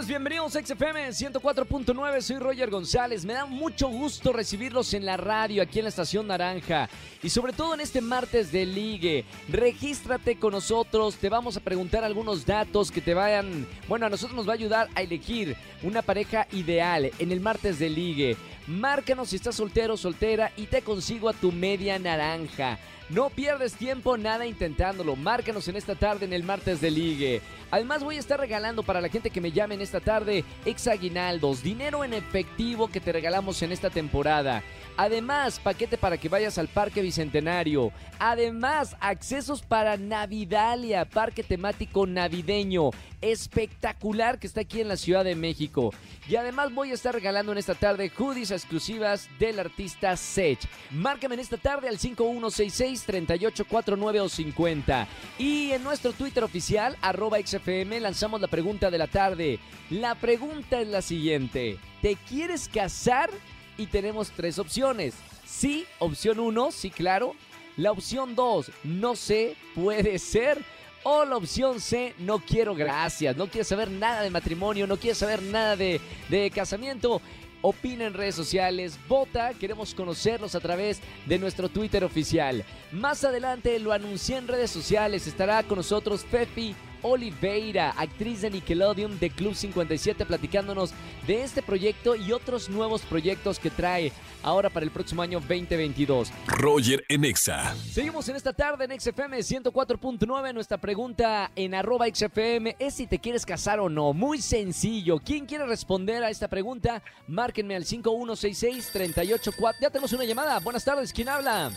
bienvenidos a XFM 104.9, soy Roger González. Me da mucho gusto recibirlos en la radio, aquí en la Estación Naranja. Y sobre todo en este martes de ligue. Regístrate con nosotros, te vamos a preguntar algunos datos que te vayan... Bueno, a nosotros nos va a ayudar a elegir una pareja ideal en el martes de ligue. Márcanos si estás soltero o soltera y te consigo a tu media naranja. No pierdes tiempo nada intentándolo. Márcanos en esta tarde en el martes de ligue. Además voy a estar regalando para la gente que me llame en esta tarde exaguinaldos, dinero en efectivo que te regalamos en esta temporada. Además, paquete para que vayas al Parque Bicentenario. Además, accesos para Navidalia, parque temático navideño. Espectacular que está aquí en la Ciudad de México. Y además voy a estar regalando en esta tarde hoodies exclusivas del artista Sech. Márcame en esta tarde al 5166-3849 o 50. Y en nuestro Twitter oficial, arroba XFM, lanzamos la pregunta de la tarde. La pregunta es la siguiente. ¿Te quieres casar? Y tenemos tres opciones. Sí, opción 1, sí, claro. La opción 2, no sé, puede ser. O la opción C, no quiero gracias. No quiero saber nada de matrimonio, no quiero saber nada de, de casamiento. Opina en redes sociales, vota, queremos conocerlos a través de nuestro Twitter oficial. Más adelante lo anuncié en redes sociales, estará con nosotros Fefi Oliveira, actriz de Nickelodeon de Club 57, platicándonos de este proyecto y otros nuevos proyectos que trae ahora para el próximo año 2022. Roger en Exa. Seguimos en esta tarde en XFM 104.9. Nuestra pregunta en arroba XFM es si te quieres casar o no. Muy sencillo. ¿Quién quiere responder a esta pregunta? Márquenme al 5166-384. Ya tenemos una llamada. Buenas tardes. ¿Quién habla?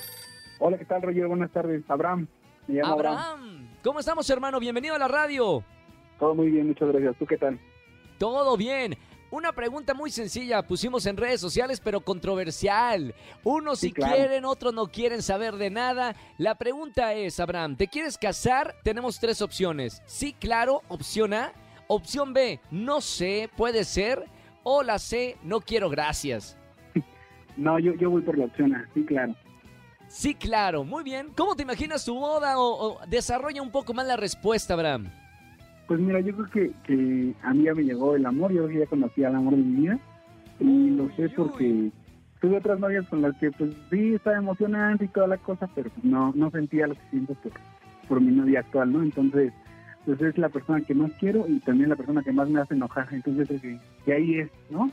Hola, ¿qué tal, Roger? Buenas tardes. Abraham. Me llamo Abraham. Abraham. ¿Cómo estamos, hermano? Bienvenido a la radio. Todo muy bien, muchas gracias. ¿Tú qué tal? Todo bien. Una pregunta muy sencilla, pusimos en redes sociales, pero controversial. Unos Sí, si claro. quieren, otros no quieren saber de nada. La pregunta es, Abraham, ¿te quieres casar? Tenemos tres opciones. Sí, claro, opción A. Opción B, no sé, puede ser. O la C, no quiero gracias. No, yo, yo voy por la opción A, sí, claro. Sí, claro, muy bien. ¿Cómo te imaginas tu boda? O, o desarrolla un poco más la respuesta, Abraham. Pues mira, yo creo que, que a mí ya me llegó el amor, yo creo que ya conocí al amor de mi vida. Y lo sé porque tuve otras novias con las que, pues sí, estaba emocionante y toda la cosa, pero no, no sentía lo que siento por, por mi novia actual, ¿no? Entonces, pues es la persona que más quiero y también la persona que más me hace enojar. Entonces, es que, que ahí es, ¿no?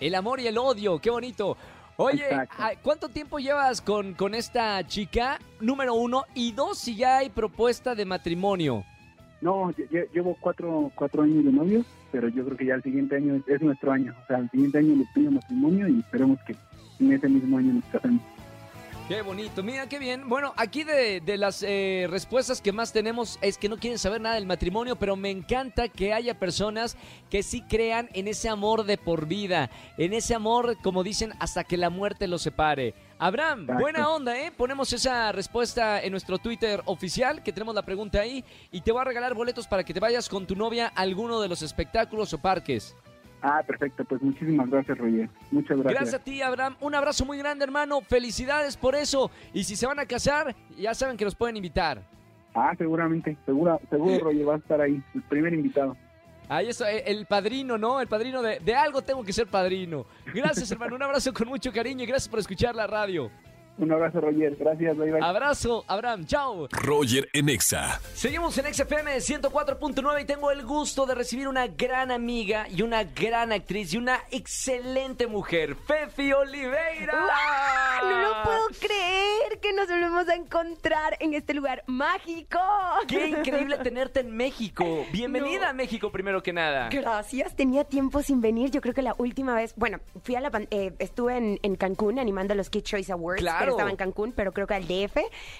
El amor y el odio, qué bonito. Oye, Exacto. ah, ¿cuánto tiempo llevas con, con esta chica? Número uno. Y dos, si ya hay propuesta de matrimonio. No, lle- lle- llevo cuatro, cuatro años de novios, pero yo creo que ya el siguiente año es, es nuestro año. O sea, el siguiente año le pido matrimonio y esperemos que en ese mismo año nos casemos. Qué bonito, mira qué bien. Bueno, aquí de, de las eh, respuestas que más tenemos es que no quieren saber nada del matrimonio, pero me encanta que haya personas que sí crean en ese amor de por vida, en ese amor, como dicen, hasta que la muerte los separe. Abraham, buena onda, ¿eh? Ponemos esa respuesta en nuestro Twitter oficial, que tenemos la pregunta ahí, y te voy a regalar boletos para que te vayas con tu novia a alguno de los espectáculos o parques. Ah, perfecto. Pues muchísimas gracias, Roger. Muchas gracias. Gracias a ti, Abraham. Un abrazo muy grande, hermano. Felicidades por eso. Y si se van a casar, ya saben que nos pueden invitar. Ah, seguramente. Seguro, seguro, Roger va a estar ahí, el primer invitado. Ahí está, eh, el padrino, ¿no? El padrino de, de algo tengo que ser padrino. Gracias, hermano. Un abrazo con mucho cariño y gracias por escuchar la radio. Un abrazo, Roger. Gracias, bye bye. Abrazo, Abraham. Chao. Roger en Exa. Seguimos en XFM 104.9 y tengo el gusto de recibir una gran amiga y una gran actriz y una excelente mujer, Fefi Oliveira. ¡Guau! No lo puedo creer que nos volvemos a encontrar en este lugar mágico. Qué increíble tenerte en México. Bienvenida No. a México primero que nada. Gracias, tenía tiempo sin venir. Yo creo que la última vez, bueno, fui a la eh, estuve en, en Cancún animando los Kid Choice Awards, Claro. Pero estaba en Cancún, pero creo que al DF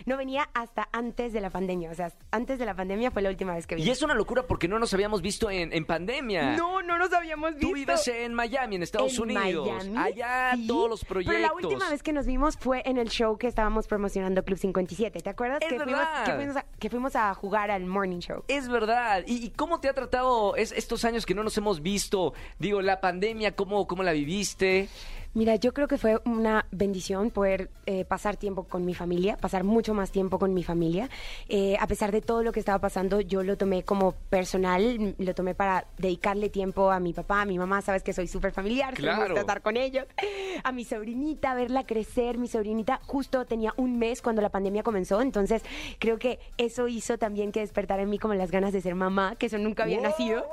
no venía hasta antes de la pandemia. O sea, antes de la pandemia fue la última vez que vine. Y es una locura porque no nos habíamos visto en, en pandemia. No, no nos habíamos visto. Tú vives en Miami, en Estados En Unidos. Miami, Allá sí, todos los proyectos. Pero la última vez que nos vimos fue en el show que estábamos promocionando Club 57. ¿Te acuerdas? Es que, fuimos, verdad. que, fuimos a, que fuimos a jugar al morning show. Es verdad. ¿Y, y cómo te ha tratado es- estos años que no nos hemos visto? Digo, la pandemia, ¿cómo, cómo la viviste? Mira, yo creo que fue una bendición poder eh, pasar tiempo con mi familia, pasar mucho más tiempo con mi familia. Eh, a pesar de todo lo que estaba pasando, yo lo tomé como personal, lo tomé para dedicarle tiempo a mi papá, a mi mamá, sabes que soy súper familiar, Claro. estar con ellos, a mi sobrinita, verla crecer, mi sobrinita. Justo tenía un mes cuando la pandemia comenzó, entonces creo que eso hizo también que despertara en mí como las ganas de ser mamá, que eso nunca había nacido.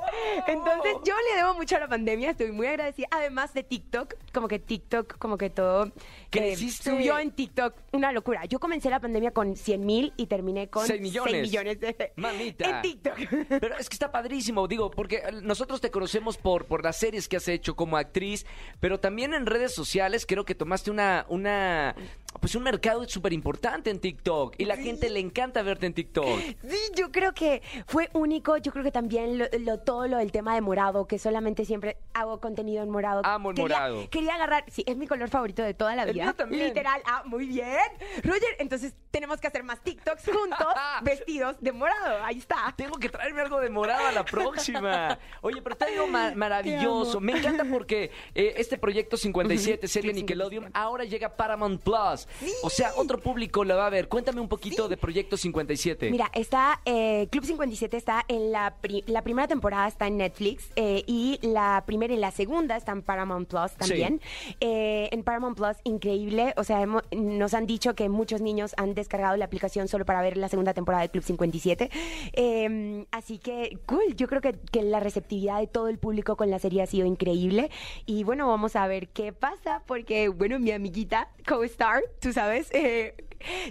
Entonces yo le debo mucho a la pandemia, estoy muy agradecida, además de TikTok, como que TikTok, como que todo eh, Creciste. subió en TikTok, una locura. Yo comencé la pandemia con 100 mil y terminé con Seis millones. millones de, Mamita. en TikTok. Pero es que está padrísimo, digo, porque eh, nosotros te conocemos por, por las series que has hecho como actriz, pero también en redes sociales creo que tomaste una, una pues un mercado súper importante en TikTok y la gente le encanta verte en TikTok. Sí, yo creo que fue único. Yo creo que también lo, lo- todo lo del tema de morado, que solamente siempre hago contenido en morado. Amo el Quería- morado. Quería agarrar, sí, es mi color favorito de toda la El vida. mío también. Literal. Ah, muy bien. Roger, entonces tenemos que hacer más TikToks juntos, vestidos de morado. Ahí está. Tengo que traerme algo de morado a la próxima. Oye, pero digo ma- maravilloso. Me encanta porque eh, este proyecto 57, serie Nickelodeon, 57. ahora llega Paramount Plus. O sea, otro público lo va a ver. Cuéntame un poquito de Proyecto 57. Mira, está eh, Club 57 está en la, pri- la primera temporada está en Netflix eh, y la primera y la segunda están en Paramount Plus también. Eh, en Paramount Plus increíble, o sea, nos han dicho que muchos niños han descargado la aplicación solo para ver la segunda temporada de Club 57. Eh, así que cool, yo creo que, que la receptividad de todo el público con la serie ha sido increíble y bueno, vamos a ver qué pasa porque bueno, mi amiguita co-star, tú sabes, eh,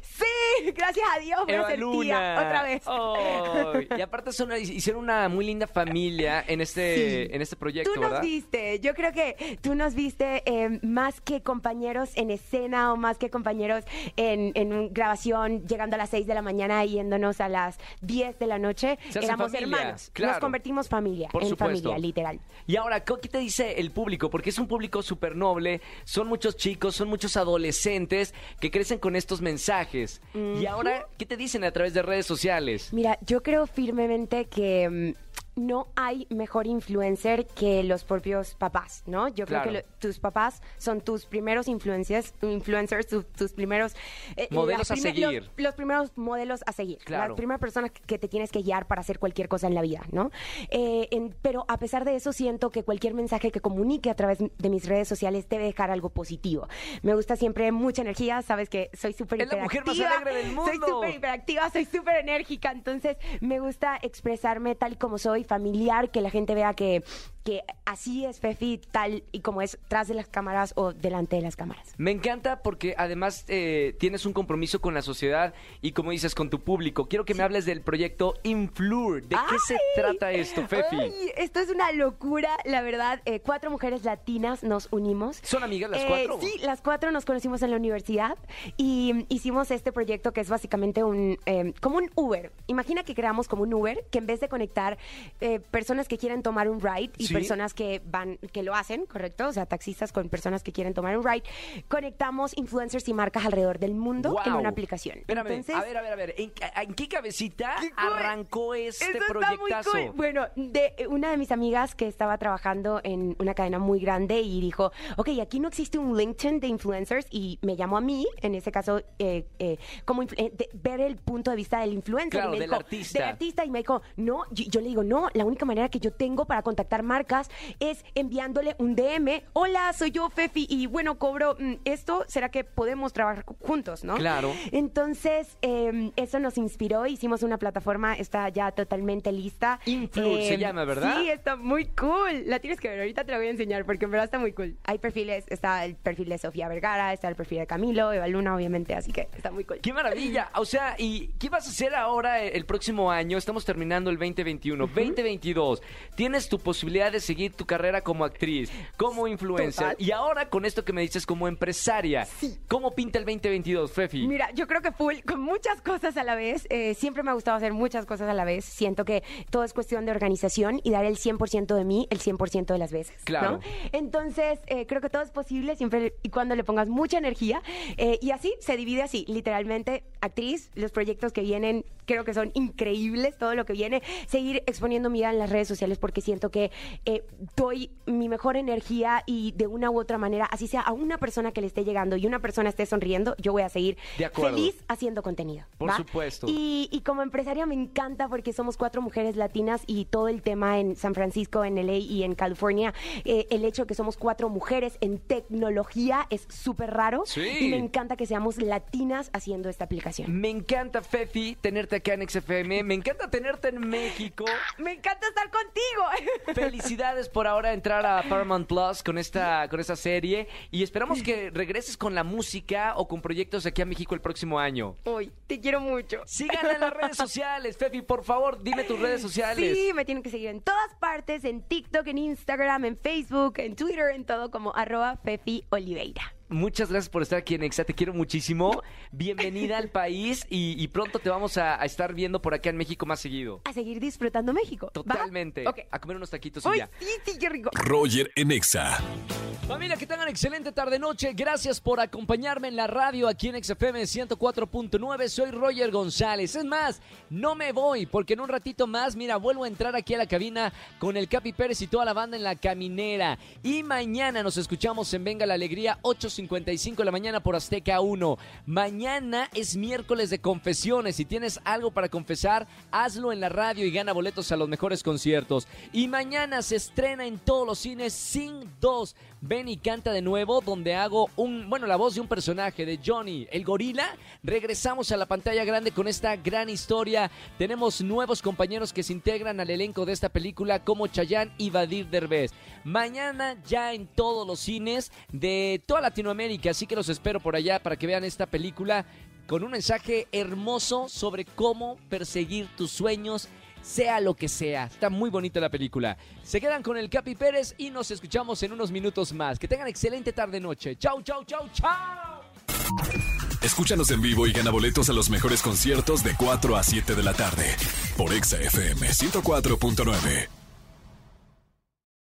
sí, gracias a Dios voy a Eva ser Luna. tía otra vez. Y aparte son, hicieron una muy linda familia en este, Sí. en este proyecto, Tú nos ¿verdad? viste, yo creo que tú nos viste eh, más que compañeros en escena o más que compañeros en, grabación, llegando a las 6 de la mañana y yéndonos a las 10 de la noche. Éramos familia, hermanos. claro. Nos convertimos familia, Por en supuesto. familia, literal. Y ahora, ¿qué te dice el público? Porque es un público súper noble, son muchos chicos, son muchos adolescentes que crecen con estos mensajes. Y ahora, ¿qué te dicen a través de redes sociales? Mira, yo creo firmemente que mm, no hay mejor influencer que los propios papás, ¿no? Yo Claro. creo que lo- tus papás son tus primeros influencias, influencers, tu- tus primeros... eh, Modelos las a primer- seguir. Los, los primeros modelos a seguir. Claro. La primera persona que- te tienes que guiar para hacer cualquier cosa en la vida, ¿no? Eh, en- pero a pesar de eso, siento que cualquier mensaje que comunique a través de mis redes sociales debe dejar algo positivo. Me gusta siempre mucha energía, sabes que soy súper Es la mujer más hiperactiva, alegre del Soy mundo. súper hiperactiva, soy súper enérgica, entonces me gusta expresarme tal y como soy, familiar, que la gente vea que, que así es Fefi, tal y como es tras de las cámaras o delante de las cámaras. Me encanta porque además eh, tienes un compromiso con la sociedad y como dices, con tu público. Quiero que me hables del proyecto Influr. ¿De qué se trata esto, Fefi? Ay, esto es una locura, la verdad. Eh, cuatro mujeres latinas nos unimos. ¿Son amigas las Eh, cuatro? Sí, las cuatro nos conocimos en la universidad y hicimos este proyecto que es básicamente un eh, como un Uber. Imagina que creamos como un Uber que en vez de conectar eh, personas que quieren tomar un ride y Sí. Personas que van que lo hacen, correcto, o sea, taxistas con personas que quieren tomar un ride, conectamos influencers y marcas alrededor del mundo en una aplicación. Espérame, Entonces, a ver, a ver, a ver. ¿En, en qué cabecita arrancó este Eso está muy proyectazo? cool. Bueno, de eh, una de mis amigas que estaba trabajando en una cadena muy grande y dijo, ok, aquí no existe un LinkedIn de influencers y me llamó a mí, en ese caso, eh, eh, como eh, de- ver el punto de vista del influencer. Claro, y me del dijo, artista. Del artista y me dijo, no, yo, yo le digo, no, la única manera que yo tengo para contactar marcas es enviándole un DM, hola, soy yo, Fefi, y bueno, cobro mm, esto, ¿será que podemos trabajar juntos, no? Claro. Entonces, eh, eso nos inspiró, hicimos una plataforma, está ya totalmente lista. Influr se llama, ¿verdad? Sí, está muy cool. La tienes que ver, ahorita te la voy a enseñar porque en verdad está muy cool. Hay perfiles, está el perfil de Sofía Vergara, está el perfil de Camilo, Eva Luna, obviamente, así que está muy cool. ¡Qué maravilla! O sea, ¿y qué vas a hacer ahora el próximo año? Estamos terminando el 2021, 2022. Tienes tu posibilidad de seguir tu carrera como actriz, como influencer Total. y ahora con esto que me dices como empresaria. ¿Cómo pinta el 2022, Fefi? Mira, yo creo que full, con muchas cosas a la vez. eh, siempre me ha gustado hacer muchas cosas a la vez. Siento que todo es cuestión de organización y dar el 100% de mí el 100% de las veces. ¿no? Claro. Entonces, eh, creo que todo es posible siempre y cuando le pongas mucha energía. eh, y así se divide así, literalmente, actriz, los proyectos que vienen, creo que son increíbles todo lo que viene. Seguir exponiendo mi vida en las redes sociales porque siento que eh, doy mi mejor energía y de una u otra manera, así sea a una persona que le esté llegando y una persona esté sonriendo, yo voy a seguir feliz haciendo contenido. Por ¿va? supuesto. Y, y como empresaria me encanta porque somos cuatro mujeres latinas y todo el tema en San Francisco, en LA y en California, eh, el hecho de que somos cuatro mujeres en tecnología es súper raro. Sí. Y me encanta que seamos latinas haciendo esta aplicación. Me encanta, Fefi, tenerte acá en XFM. Me encanta tenerte en México. Me encanta estar contigo. Felicidades por ahora entrar a Paramount Plus con esta, con esta serie. Y esperamos que regreses con la música o con proyectos aquí a México el próximo año. Uy, te quiero mucho. Síganla en las redes sociales. Fefi, por favor, dime tus redes sociales. Sí, me tienen que seguir en todas partes, en TikTok, en Instagram, en Facebook, en Twitter, en todo como arroba Fefi Oliveira. Muchas gracias por estar aquí en Exa, te quiero muchísimo. Bienvenida al país y, y pronto te vamos a, a estar viendo por acá en México más seguido. A seguir disfrutando México. ¿va? Totalmente. Ok. A comer unos taquitos y ya. sí, sí, qué rico. Roger en Exa. Familia, que tengan excelente tarde-noche. Gracias por acompañarme en la radio aquí en XFM 104.9. Soy Roger González. Es más, no me voy porque en un ratito más, mira, vuelvo a entrar aquí a la cabina con el Capi Pérez y toda la banda en la caminera. Y mañana nos escuchamos en Venga la Alegría, 8.55 de la mañana por Azteca 1. Mañana es miércoles de confesiones. Si tienes algo para confesar, hazlo en la radio y gana boletos a los mejores conciertos. Y mañana se estrena en todos los cines Sing 2. Ven y canta de nuevo, donde hago un, bueno, la voz de un personaje, de Johnny, el gorila. Regresamos a la pantalla grande con esta gran historia. Tenemos nuevos compañeros que se integran al elenco de esta película, como Chayanne y Vadir Derbez. Mañana ya en todos los cines de toda Latinoamérica, así que los espero por allá para que vean esta película con un mensaje hermoso sobre cómo perseguir tus sueños sea lo que sea. Está muy bonita la película. Se quedan con el Capi Pérez y nos escuchamos en unos minutos más. Que tengan excelente tarde-noche. Chau, chau, chau, chau. Escúchanos en vivo y gana boletos a los mejores conciertos de 4 a 7 de la tarde. Por Exa FM 104.9.